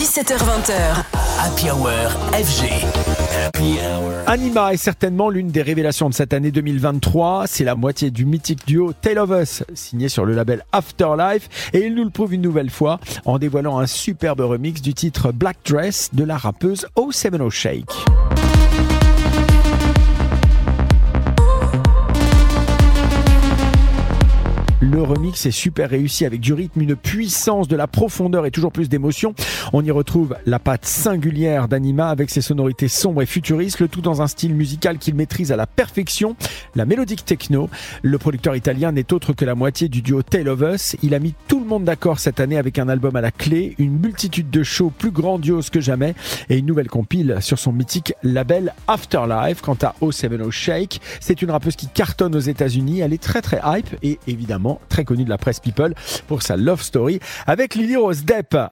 17h20h. Happy Hour FG. Happy Hour. Anima est certainement l'une des révélations de cette année 2023. C'est la moitié du mythique duo Tale of Us, signé sur le label Afterlife. Et il nous le prouve une nouvelle fois en dévoilant un superbe remix du titre Black Dress de la rappeuse O70 Shake. Le remix est super réussi avec du rythme, une puissance, de la profondeur et toujours plus d'émotion. On y retrouve la patte singulière d'Anima avec ses sonorités sombres et futuristes, le tout dans un style musical qu'il maîtrise à la perfection, la mélodique techno. Le producteur italien n'est autre que la moitié du duo Tale of Us. Il a mis tout le monde d'accord cette année avec un album à la clé, une multitude de shows plus grandioses que jamais et une nouvelle compile sur son mythique label Afterlife. Quant à O70 Shake, c'est une rappeuse qui cartonne aux États-Unis. Elle est très très hype et évidemment très connue de la presse people pour sa love story avec Lily Rose Depp.